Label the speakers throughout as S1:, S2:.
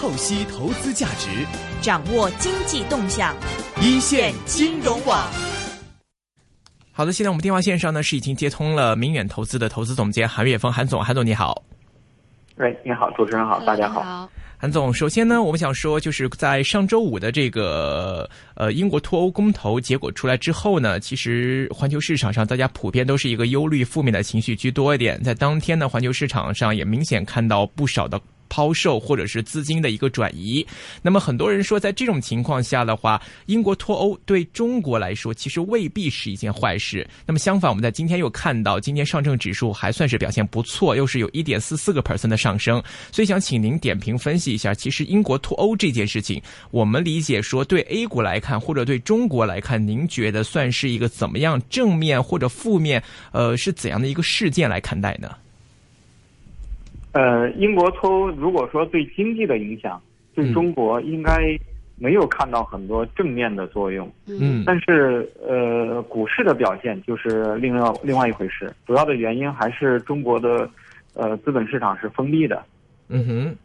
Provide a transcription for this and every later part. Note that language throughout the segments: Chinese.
S1: 透析投资价值，
S2: 掌握经济动向，
S1: 一线金融网。
S3: 好的，现在我们电话线上呢是已经接通了明远投资的投资总监韩月峰，韩总，韩总你好。
S4: 喂，你好，主持人好，大家好。
S3: 韩总，首先呢，我们想说，就是在上周五的这个呃英国脱欧公投结果出来之后呢，其实环球市场上大家普遍都是一个忧虑、负面的情绪居多一点，在当天呢，环球市场上也明显看到不少的。抛售或者是资金的一个转移，那么很多人说，在这种情况下的话，英国脱欧对中国来说其实未必是一件坏事。那么相反，我们在今天又看到，今天上证指数还算是表现不错，又是有一点四四个 percent 的上升。所以想请您点评分析一下，其实英国脱欧这件事情，我们理解说对 A 股来看，或者对中国来看，您觉得算是一个怎么样正面或者负面？呃，是怎样的一个事件来看待呢？
S4: 呃，英国脱欧如果说对经济的影响，对中国应该没有看到很多正面的作用。
S3: 嗯，
S4: 但是呃，股市的表现就是另外另外一回事。主要的原因还是中国的呃资本市场是封闭的。
S3: 嗯哼。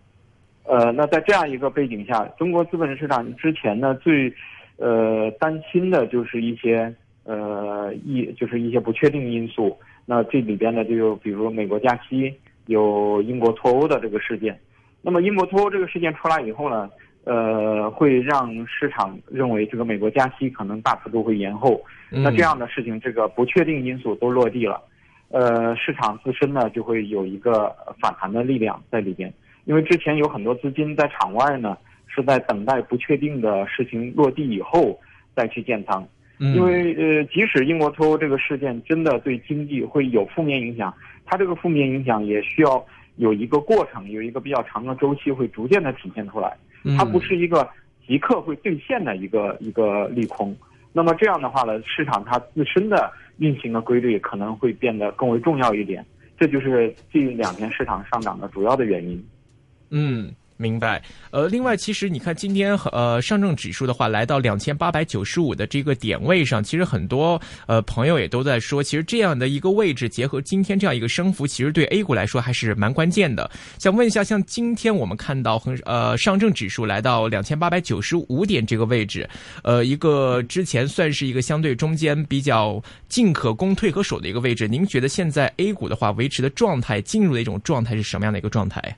S4: 呃，那在这样一个背景下，中国资本市场之前呢最呃担心的就是一些呃一就是一些不确定因素。那这里边呢就有比如美国加息。有英国脱欧的这个事件，那么英国脱欧这个事件出来以后呢，呃，会让市场认为这个美国加息可能大幅度会延后。那这样的事情，这个不确定因素都落地了，呃，市场自身呢就会有一个反弹的力量在里边。因为之前有很多资金在场外呢，是在等待不确定的事情落地以后再去建仓。因为呃，即使英国脱欧这个事件真的对经济会有负面影响。它这个负面影响也需要有一个过程，有一个比较长的周期，会逐渐的体现出来。它不是一个即刻会兑现的一个一个利空。那么这样的话呢，市场它自身的运行的规律可能会变得更为重要一点。这就是这两天市场上涨的主要的原因。
S3: 嗯。明白，呃，另外，其实你看今天呃上证指数的话，来到两千八百九十五的这个点位上，其实很多呃朋友也都在说，其实这样的一个位置，结合今天这样一个升幅，其实对 A 股来说还是蛮关键的。想问一下，像今天我们看到很呃上证指数来到两千八百九十五点这个位置，呃，一个之前算是一个相对中间比较进可攻退可守的一个位置，您觉得现在 A 股的话维持的状态，进入的一种状态是什么样的一个状态？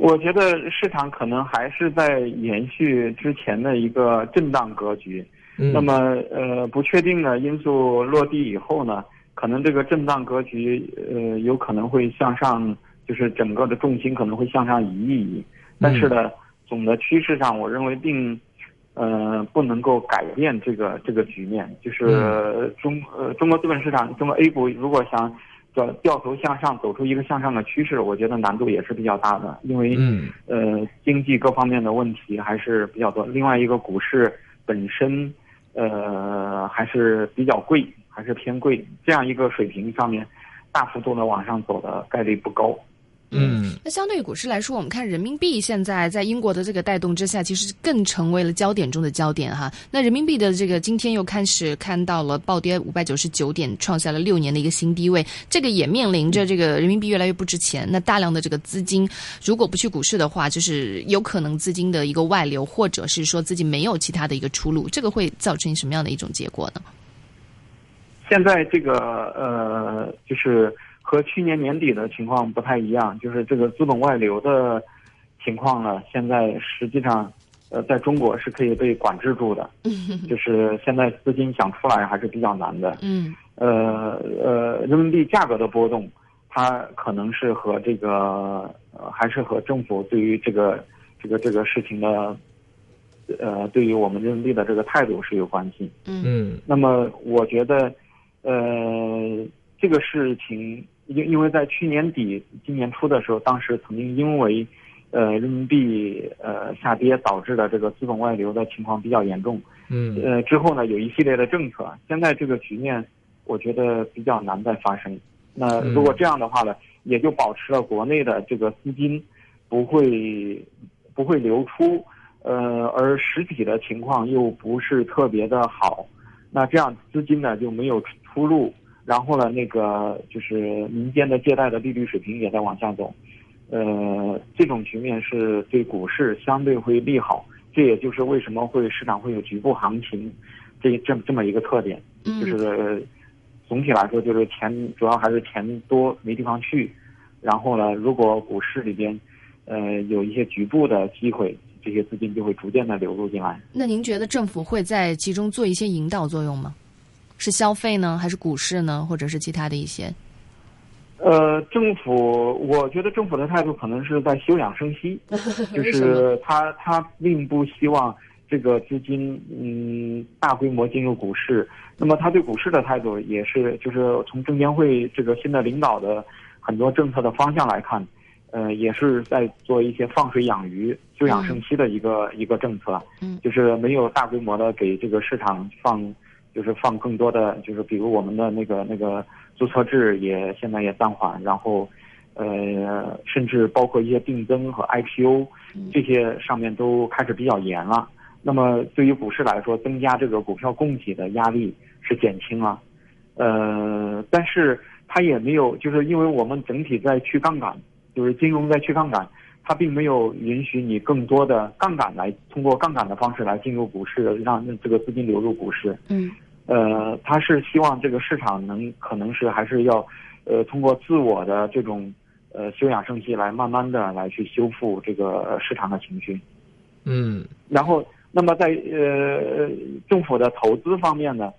S4: 我觉得市场可能还是在延续之前的一个震荡格局。那么，呃，不确定的因素落地以后呢，可能这个震荡格局，呃，有可能会向上，就是整个的重心可能会向上移一移。但是呢，总的趋势上，我认为并，呃，不能够改变这个这个局面。就是中呃中国资本市场，中国 A 股如果想。掉掉头向上，走出一个向上的趋势，我觉得难度也是比较大的，因为呃经济各方面的问题还是比较多。另外一个股市本身呃还是比较贵，还是偏贵，这样一个水平上面，大幅度的往上走的概率不高。
S3: 嗯，
S5: 那相对于股市来说，我们看人民币现在在英国的这个带动之下，其实更成为了焦点中的焦点哈。那人民币的这个今天又开始看到了暴跌五百九十九点，创下了六年的一个新低位。这个也面临着这个人民币越来越不值钱，那大量的这个资金如果不去股市的话，就是有可能资金的一个外流，或者是说自己没有其他的一个出路，这个会造成什么样的一种结果呢？
S4: 现在这个呃，就是。和去年年底的情况不太一样，就是这个资本外流的情况呢，现在实际上，呃，在中国是可以被管制住的，就是现在资金想出来还是比较难的。
S5: 嗯，
S4: 呃呃，人民币价格的波动，它可能是和这个呃，还是和政府对于这个这个这个事情的，呃，对于我们人民币的这个态度是有关系。
S3: 嗯，
S4: 那么我觉得，呃，这个事情。因因为在去年底、今年初的时候，当时曾经因为，呃，人民币呃下跌导致的这个资本外流的情况比较严重。
S3: 嗯。
S4: 呃，之后呢，有一系列的政策，现在这个局面，我觉得比较难再发生。那如果这样的话呢，也就保持了国内的这个资金不会不会流出，呃，而实体的情况又不是特别的好，那这样资金呢就没有出路。然后呢，那个就是民间的借贷的利率水平也在往下走，呃，这种局面是对股市相对会利好，这也就是为什么会市场会有局部行情，这这这么一个特点，就是总体来说就是钱主要还是钱多没地方去，然后呢，如果股市里边呃有一些局部的机会，这些资金就会逐渐的流入进来。
S5: 那您觉得政府会在其中做一些引导作用吗？是消费呢，还是股市呢，或者是其他的一些？
S4: 呃，政府，我觉得政府的态度可能是在休养生息，就是他他并不希望这个资金嗯大规模进入股市。那么他对股市的态度也是，就是从证监会这个新的领导的很多政策的方向来看，呃，也是在做一些放水养鱼、休养生息的一个一个政策。
S5: 嗯，
S4: 就是没有大规模的给这个市场放，就是放更多的，就是比如我们的那个那个。注册制也现在也暂缓，然后，呃，甚至包括一些定增和 IPO 这些上面都开始比较严了。那么对于股市来说，增加这个股票供给的压力是减轻了，呃，但是它也没有，就是因为我们整体在去杠杆，就是金融在去杠杆，它并没有允许你更多的杠杆来通过杠杆的方式来进入股市，让这个资金流入股市。
S5: 嗯。
S4: 呃，他是希望这个市场能可能是还是要，呃，通过自我的这种呃休养生息来慢慢的来去修复这个市场的情绪，
S3: 嗯，
S4: 然后那么在呃政府的投资方面呢，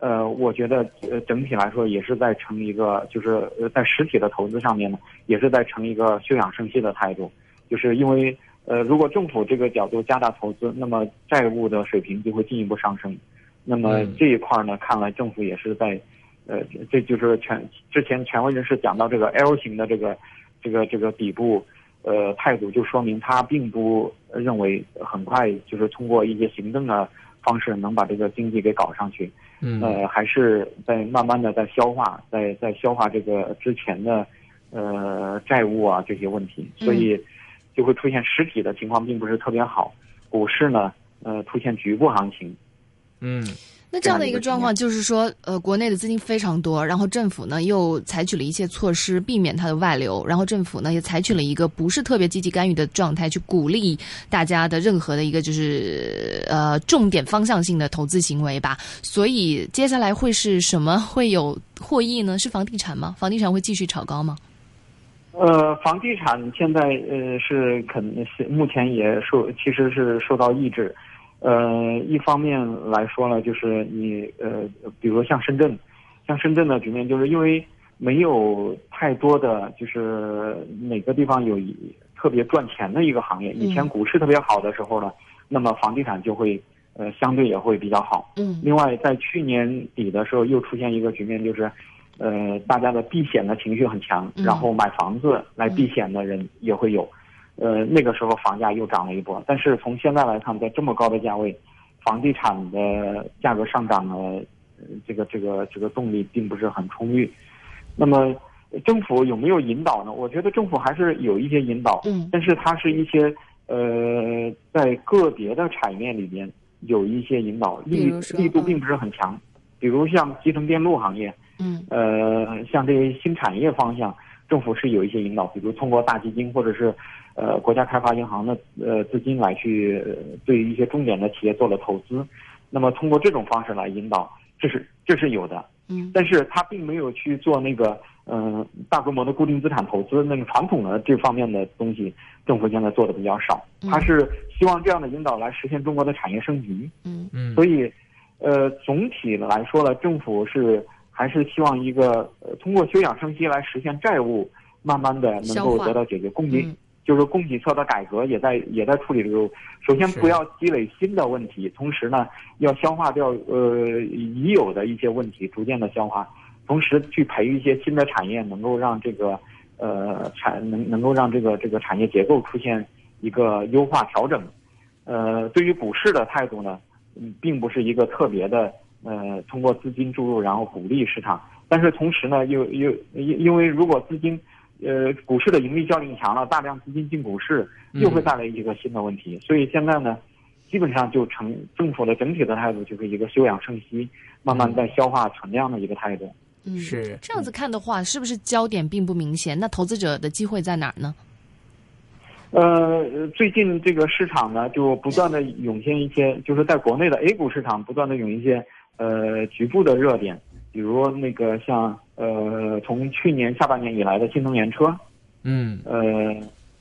S4: 呃，我觉得呃整体来说也是在成一个就是在实体的投资上面呢，也是在成一个休养生息的态度，就是因为呃如果政府这个角度加大投资，那么债务的水平就会进一步上升。那么这一块呢，看来政府也是在，呃，这就是权之前权威人士讲到这个 L 型的这个，这个这个底部，呃，态度就说明他并不认为很快就是通过一些行政的方式能把这个经济给搞上去，
S3: 嗯，
S4: 呃，还是在慢慢的在消化，在在消化这个之前的，呃，债务啊这些问题，所以就会出现实体的情况并不是特别好，股市呢，呃，出现局部行情。
S3: 嗯，
S5: 那这样的一个状况就是说，呃，国内的资金非常多，然后政府呢又采取了一些措施避免它的外流，然后政府呢也采取了一个不是特别积极干预的状态去鼓励大家的任何的一个就是呃重点方向性的投资行为吧。所以接下来会是什么会有获益呢？是房地产吗？房地产会继续炒高吗？
S4: 呃，房地产现在呃是肯是目前也受其实是受到抑制。呃，一方面来说呢，就是你呃，比如像深圳，像深圳的局面，就是因为没有太多的就是哪个地方有特别赚钱的一个行业。以前股市特别好的时候呢，那么房地产就会呃相对也会比较好。
S5: 嗯。
S4: 另外，在去年底的时候，又出现一个局面，就是呃大家的避险的情绪很强，然后买房子来避险的人也会有。呃，那个时候房价又涨了一波，但是从现在来看，在这么高的价位，房地产的价格上涨的，这个这个这个动力并不是很充裕。那么政府有没有引导呢？我觉得政府还是有一些引导，
S5: 嗯，
S4: 但是它是一些呃，在个别的产业里边有一些引导力力度并不是很强，比如像集成电路行业，
S5: 嗯，
S4: 呃，像这些新产业方向，政府是有一些引导，比如通过大基金或者是。呃，国家开发银行的呃资金来去对于一些重点的企业做了投资，那么通过这种方式来引导，这是这是有的，
S5: 嗯，
S4: 但是他并没有去做那个嗯大规模的固定资产投资那个传统的这方面的东西，政府现在做的比较少，他是希望这样的引导来实现中国的产业升级，
S5: 嗯。
S3: 嗯，
S4: 所以呃总体来说呢，政府是还是希望一个呃通过休养生息来实现债务慢慢的能够得到解决，供给。就是供给侧的改革也在也在处理这个，首先不要积累新的问题，同时呢要消化掉呃已有的一些问题，逐渐的消化，同时去培育一些新的产业，能够让这个呃产能能够让这个这个产业结构出现一个优化调整。呃，对于股市的态度呢，嗯，并不是一个特别的呃通过资金注入然后鼓励市场，但是同时呢又又因因为如果资金。呃，股市的盈利效应强了，大量资金进股市，又会带来一个新的问题。所以现在呢，基本上就成政府的整体的态度就是一个休养生息，慢慢在消化存量的一个态度。
S5: 嗯，
S3: 是
S5: 这样子看的话，是不是焦点并不明显？那投资者的机会在哪儿呢？
S4: 呃，最近这个市场呢，就不断的涌现一些，就是在国内的 A 股市场不断的涌一些呃局部的热点，比如那个像呃从去年下半年以来的新能源车，
S3: 嗯
S4: 呃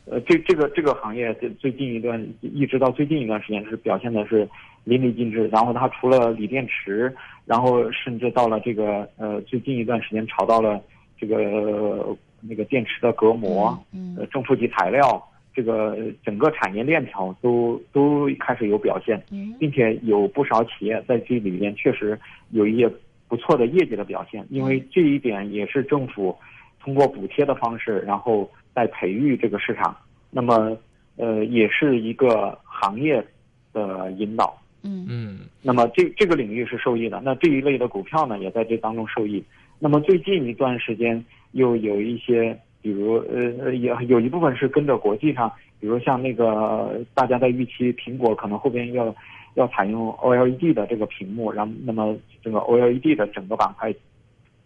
S4: 呃这这个这个行业最最近一段一直到最近一段时间是表现的是淋漓尽致，然后它除了锂电池，然后甚至到了这个呃最近一段时间炒到了这个、呃那个电池的隔膜，
S5: 嗯
S4: 呃正负极材料。这个整个产业链条都都开始有表现，
S5: 嗯。
S4: 并且有不少企业在这里面确实有一些不错的业绩的表现，因为这一点也是政府通过补贴的方式，然后在培育这个市场，那么呃也是一个行业的引导，
S5: 嗯。
S3: 嗯。
S4: 那么这这个领域是受益的，那这一类的股票呢也在这当中受益。那么最近一段时间又有一些，比如呃也有有一部分是跟着国际上，比如像那个大家在预期苹果可能后边要要采用 OLED 的这个屏幕，然后那么这个 OLED 的整个板块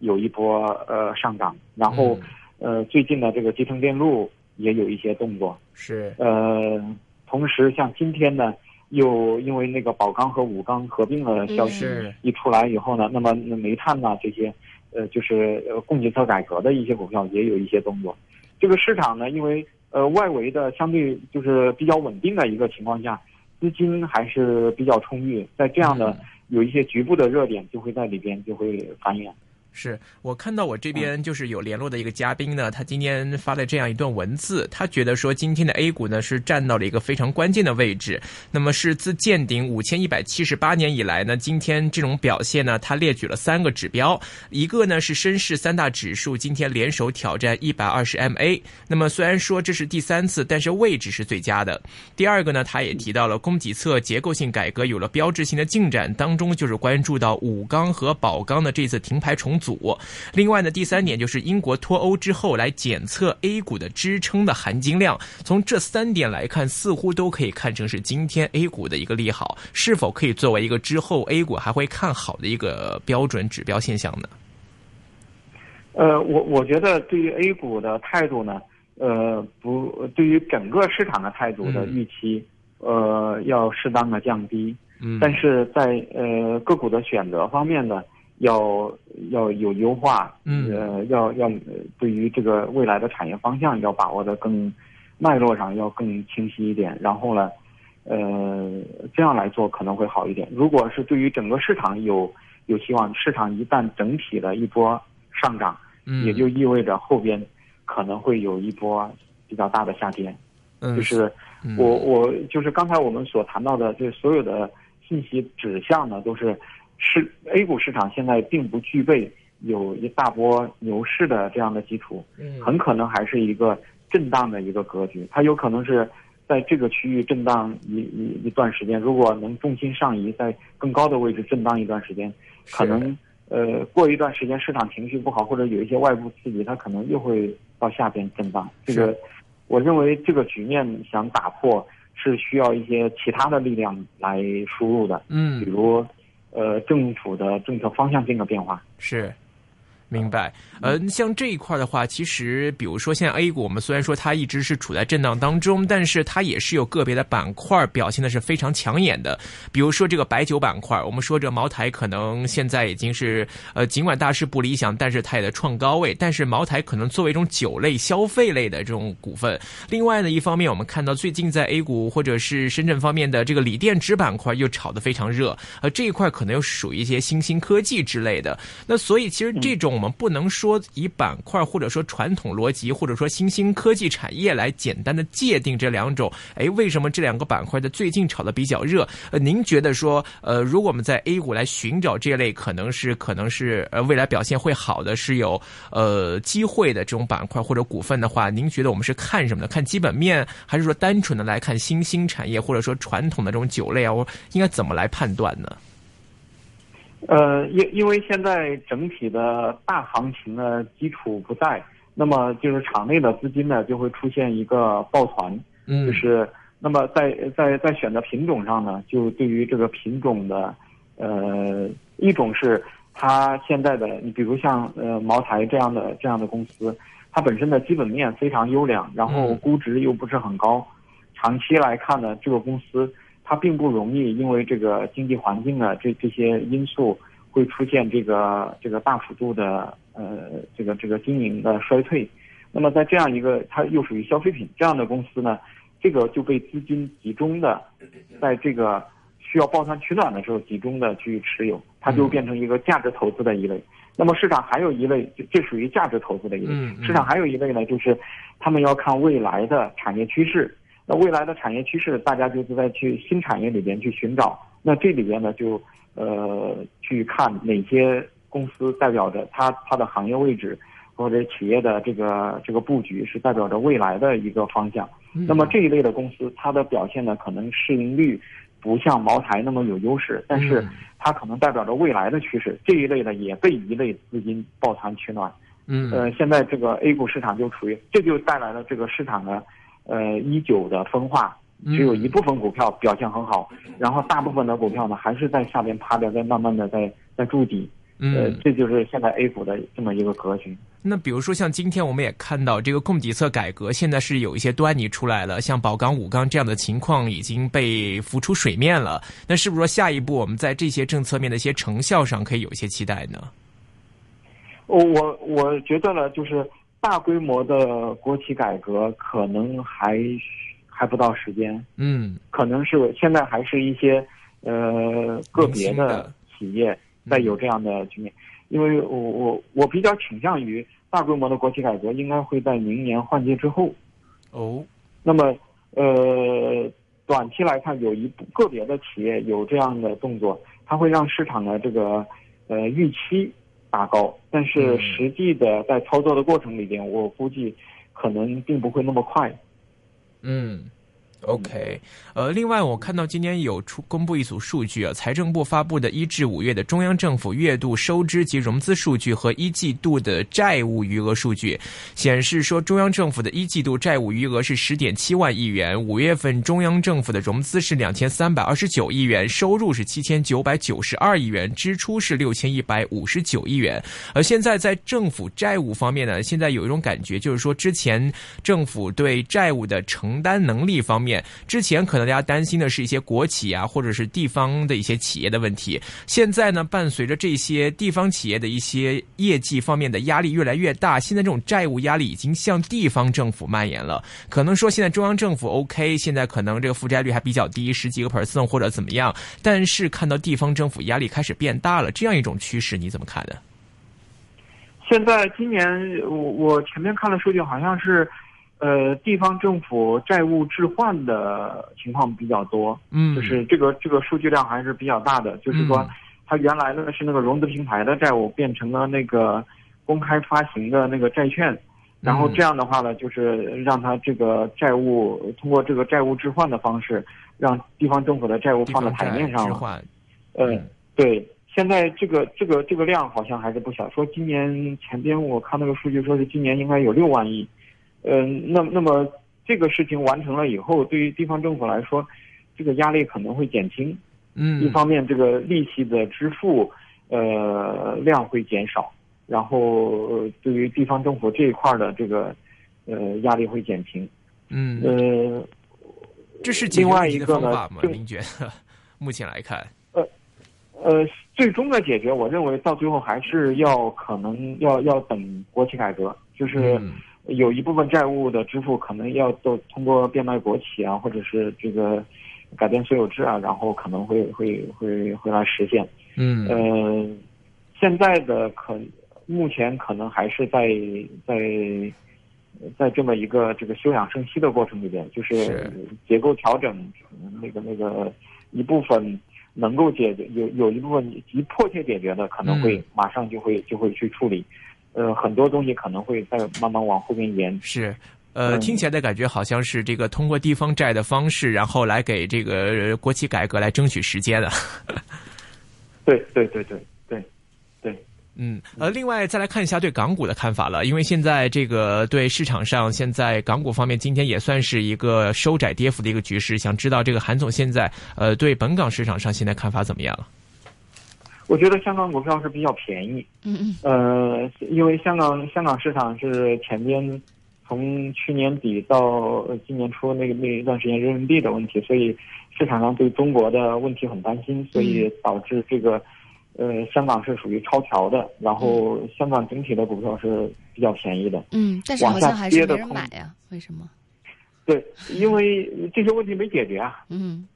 S4: 有一波呃上涨，然后呃最近的这个集成电路也有一些动作，
S3: 是。
S4: 呃，同时像今天呢，又因为那个宝钢和武钢合并的消息一出来以后呢，那么那煤炭呐、这些，呃，就是呃供给侧改革的一些股票也有一些动作。这个市场呢，因为呃外围的相对就是比较稳定的一个情况下，资金还是比较充裕，在这样的有一些局部的热点就会在里边就会繁衍。
S3: 是我看到我这边就是有联络的一个嘉宾呢，他今天发了这样一段文字，他觉得说今天的 A 股呢是站到了一个非常关键的位置，那么是自见顶五千一百七十八年以来呢，今天这种表现呢，他列举了三个指标，一个呢是深市三大指数今天联手挑战一百二十 MA，那么虽然说这是第三次，但是位置是最佳的。第二个呢，他也提到了供给侧结构性改革有了标志性的进展，当中就是关注到武钢和宝钢的这次停牌重组。另外呢，第三点就是英国脱欧之后来检测 A 股的支撑的含金量。从这三点来看，似乎都可以看成是今天 A 股的一个利好，是否可以作为一个之后 A 股还会看好的一个标准指标现象呢？
S4: 呃，我我觉得对于 A 股的态度呢，呃，不，对于整个市场的态度的
S3: 嗯
S4: 预期，呃，要适当的降低。
S3: 嗯
S4: 但是在呃个股的选择方面呢，要要有优化，
S3: 嗯
S4: 呃，要要呃对于这个未来的产业方向要把握的更脉络上要更清晰一点，然后呢，呃，这样来做可能会好一点。如果是对于整个市场有有希望，市场一旦整体的一波上涨，
S3: 嗯
S4: 也就意味着后边可能会有一波比较大的下跌。
S3: 嗯
S4: 就是
S3: 嗯
S4: 我我就是刚才我们所谈到的，这所有的信息指向呢，都是市 A 股市场现在并不具备有一大波牛市的这样的基础，
S3: 嗯
S4: 很可能还是一个震荡的一个格局，它有可能是在这个区域震荡一一一段时间，如果能重心上移，在更高的位置震荡一段时间，可能呃过一段时间市场情绪不好，或者有一些外部刺激，它可能又会到下边震荡。这个我认为这个局面想打破是需要一些其他的力量来输入的，
S3: 嗯
S4: 比如呃政府的政策方向性的变化。
S3: 是。明白，呃，像这一块的话，其实比如说现在 A 股，我们虽然说它一直是处在震荡当中，但是它也是有个别的板块表现的是非常抢眼的。比如说这个白酒板块，我们说这茅台可能现在已经是呃，尽管大势不理想，但是它也在创高位。但是茅台可能作为一种酒类、消费类的这种股份。另外呢，一方面我们看到最近在 A 股或者是深圳方面的这个锂电池板块又炒得非常热，呃，这一块可能又属于一些新兴科技之类的。那所以其实这种我们不能说以板块或者说传统逻辑或者说新兴科技产业来简单的界定这两种。哎，为什么这两个板块的最近炒的比较热？呃，您觉得说，呃，如果我们在 A 股来寻找这类可能是可能是呃未来表现会好的，是有呃机会的这种板块或者股份的话，您觉得我们是看什么呢？看基本面，还是说单纯的来看新兴产业或者说传统的这种酒类啊？我应该怎么来判断呢？
S4: 呃，因因为现在整体的大行情的基础不在，那么就是场内的资金呢就会出现一个抱团，
S3: 嗯，
S4: 就是那么在在在选择品种上呢，就对于这个品种的，呃，一种是它现在的，你比如像呃茅台这样的这样的公司，它本身的基本面非常优良，然后
S3: 嗯。
S4: 估值又不是很高，长期来看呢，这个公司它并不容易因为这个经济环境啊这这些因素会出现这个这个大幅度的呃这个这个经营的衰退。那么在这样一个它又属于消费品这样的公司呢，这个就被资金集中的在这个需要抱团取暖的时候集中的去持有，它就变成一个价值投资的一类。那么市场还有一类，这属于价值投资的一类。市场还有一类呢，就是他们要看未来的产业趋势。那未来的产业趋势，大家就是在去新产业里边去寻找。那这里边呢，就呃去看哪些公司代表着它它的行业位置。或者企业的这个这个布局是代表着未来的一个方向，那么这一类的公司，它的表现呢，可能市盈率不像茅台那么有优势，但是它可能代表着未来的趋势。这一类呢，也被一类资金抱团取暖。
S3: 嗯，
S4: 呃，现在这个 A 股市场就处于，这就带来了这个市场的呃依旧的分化，只有一部分股票表现很好，然后大部分的股票呢还是在下边趴着，在慢慢的在在筑底。呃，这就是现在 A 股的这么一个格局。
S3: 那比如说像今天我们也看到这个供给侧改革，现在是有一些端倪出来了，像宝钢、武钢这样的情况已经被浮出水面了。那是不是说下一步我们在这些政策面的一些成效上可以有一些期待呢？
S4: 我我我觉得呢，就是大规模的国企改革可能还还不到时间。
S3: 嗯，
S4: 可能是现在还是一些呃个别的企业。在有这样的局面，因为我我我比较倾向于大规模的国企改革应该会在明年换届之后。
S3: 哦，
S4: 那么呃，短期来看，有一个别的企业有这样的动作，它会让市场的这个呃预期打高，但是实际的在操作的过程里边，我估计可能并不会那么快。
S3: 嗯。OK，呃，另外我看到今天有出公布一组数据啊，财政部发布的一至五月的中央政府月度收支及融资数据和一季度的债务余额数据，显示说中央政府的一季度债务余额是十点七万亿元，五月份中央政府的融资是两千三百二十九亿元，收入是七千九百九十二亿元，支出是六千一百五十九亿元。而现在在政府债务方面呢，现在有一种感觉，就是说之前政府对债务的承担能力方面。之前可能大家担心的是一些国企啊，或者是地方的一些企业的问题。现在呢，伴随着这些地方企业的一些业绩方面的压力越来越大，现在这种债务压力已经向地方政府蔓延了。可能说现在中央政府 OK，现在可能这个负债率还比较低，十几个 percent 或者怎么样。但是看到地方政府压力开始变大了，这样一种趋势你怎么看呢？
S4: 现在今年我我前面看了数据，好像是。呃，地方政府债务置换的情况比较多，
S3: 嗯，
S4: 就是这个这个数据量还是比较大的。就是说，它原来呢是那个融资平台的债务变成了那个公开发行的那个债券，然后这样的话呢，就是让它这个债务通过这个债务置换的方式，让地方政府的债务放在台面上了。呃，对，现在这个这个这个量好像还是不小。说今年前边我看那个数据，说是今年应该有六万亿。嗯，那那么这个事情完成了以后，对于地方政府来说，这个压力可能会减轻。
S3: 嗯，
S4: 一方面这个利息的支付，呃，量会减少，然后对于地方政府这一块的这个，呃，压力会减轻。
S3: 嗯，
S4: 呃，
S3: 这是
S4: 另外一个
S3: 呢？您觉得？目前来看，
S4: 呃，呃，最终的解决，我认为到最后还是要可能要要等国企改革，就是。有一部分债务的支付可能要都通过变卖国企啊，或者是这个改变所有制啊，然后可能会会会会来实现。
S3: 嗯，
S4: 呃，现在的可目前可能还是在在在这么一个这个休养生息的过程里边，就是结构调整那个那个一部分能够解决有有一部分急迫切解决的，可能会马上就会就会去处理。呃，很多东西可能会再慢慢往后面延。
S3: 是，呃，听起来的感觉好像是这个通过地方债的方式，然后来给这个国企改革来争取时间 的。
S4: 对对对对对对，
S3: 嗯，呃，另外再来看一下对港股的看法了，因为现在这个对市场上现在港股方面今天也算是一个收窄跌幅的一个局势，想知道这个韩总现在呃对本港市场上现在看法怎么样？
S4: 我觉得香港股票是比较便宜，
S5: 嗯嗯，
S4: 呃，因为香港香港市场是前边从去年底到今年初那个那一段时间人民币的问题，所以市场上对中国的问题很担心，所以导致这个呃香港是属于超调的，然后香港整体的股票是比较便宜的。
S5: 嗯，但是好像还是没人买呀？为什么？
S4: 对，因为这些问题没解决啊。
S5: 嗯，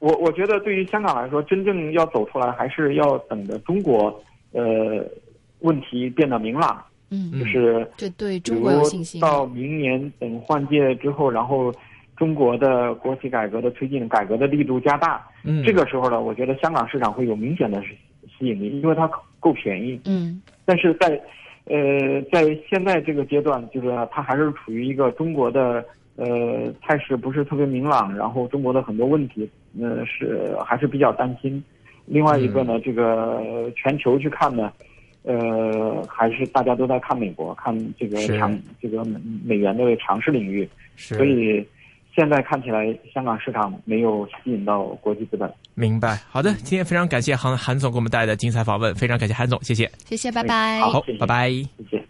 S4: 我我觉得对于香港来说，真正要走出来，还是要等着中国呃问题变得明朗。
S5: 嗯，
S4: 就是
S5: 对对中国有信心。
S4: 到明年等换届之后，然后中国的国企改革的推进，改革的力度加大。
S3: 嗯，
S4: 这个时候呢，我觉得香港市场会有明显的吸引力，因为它够便宜。
S5: 嗯，
S4: 但是在呃在现在这个阶段，就是它还是处于一个中国的呃态势不是特别明朗，然后中国的很多问题，呃是还是比较担心。另外一个呢，这个全球去看呢。呃，还是大家都在看美国，看这个强这个美元的强势领域，所以现在看起来香港市场没有吸引到国际资本。
S3: 明白，好的，今天非常感谢韩韩总给我们带来的精彩访问，非常感谢韩总，谢谢，
S5: 谢谢，拜拜，
S3: 好，拜拜，
S4: 谢谢。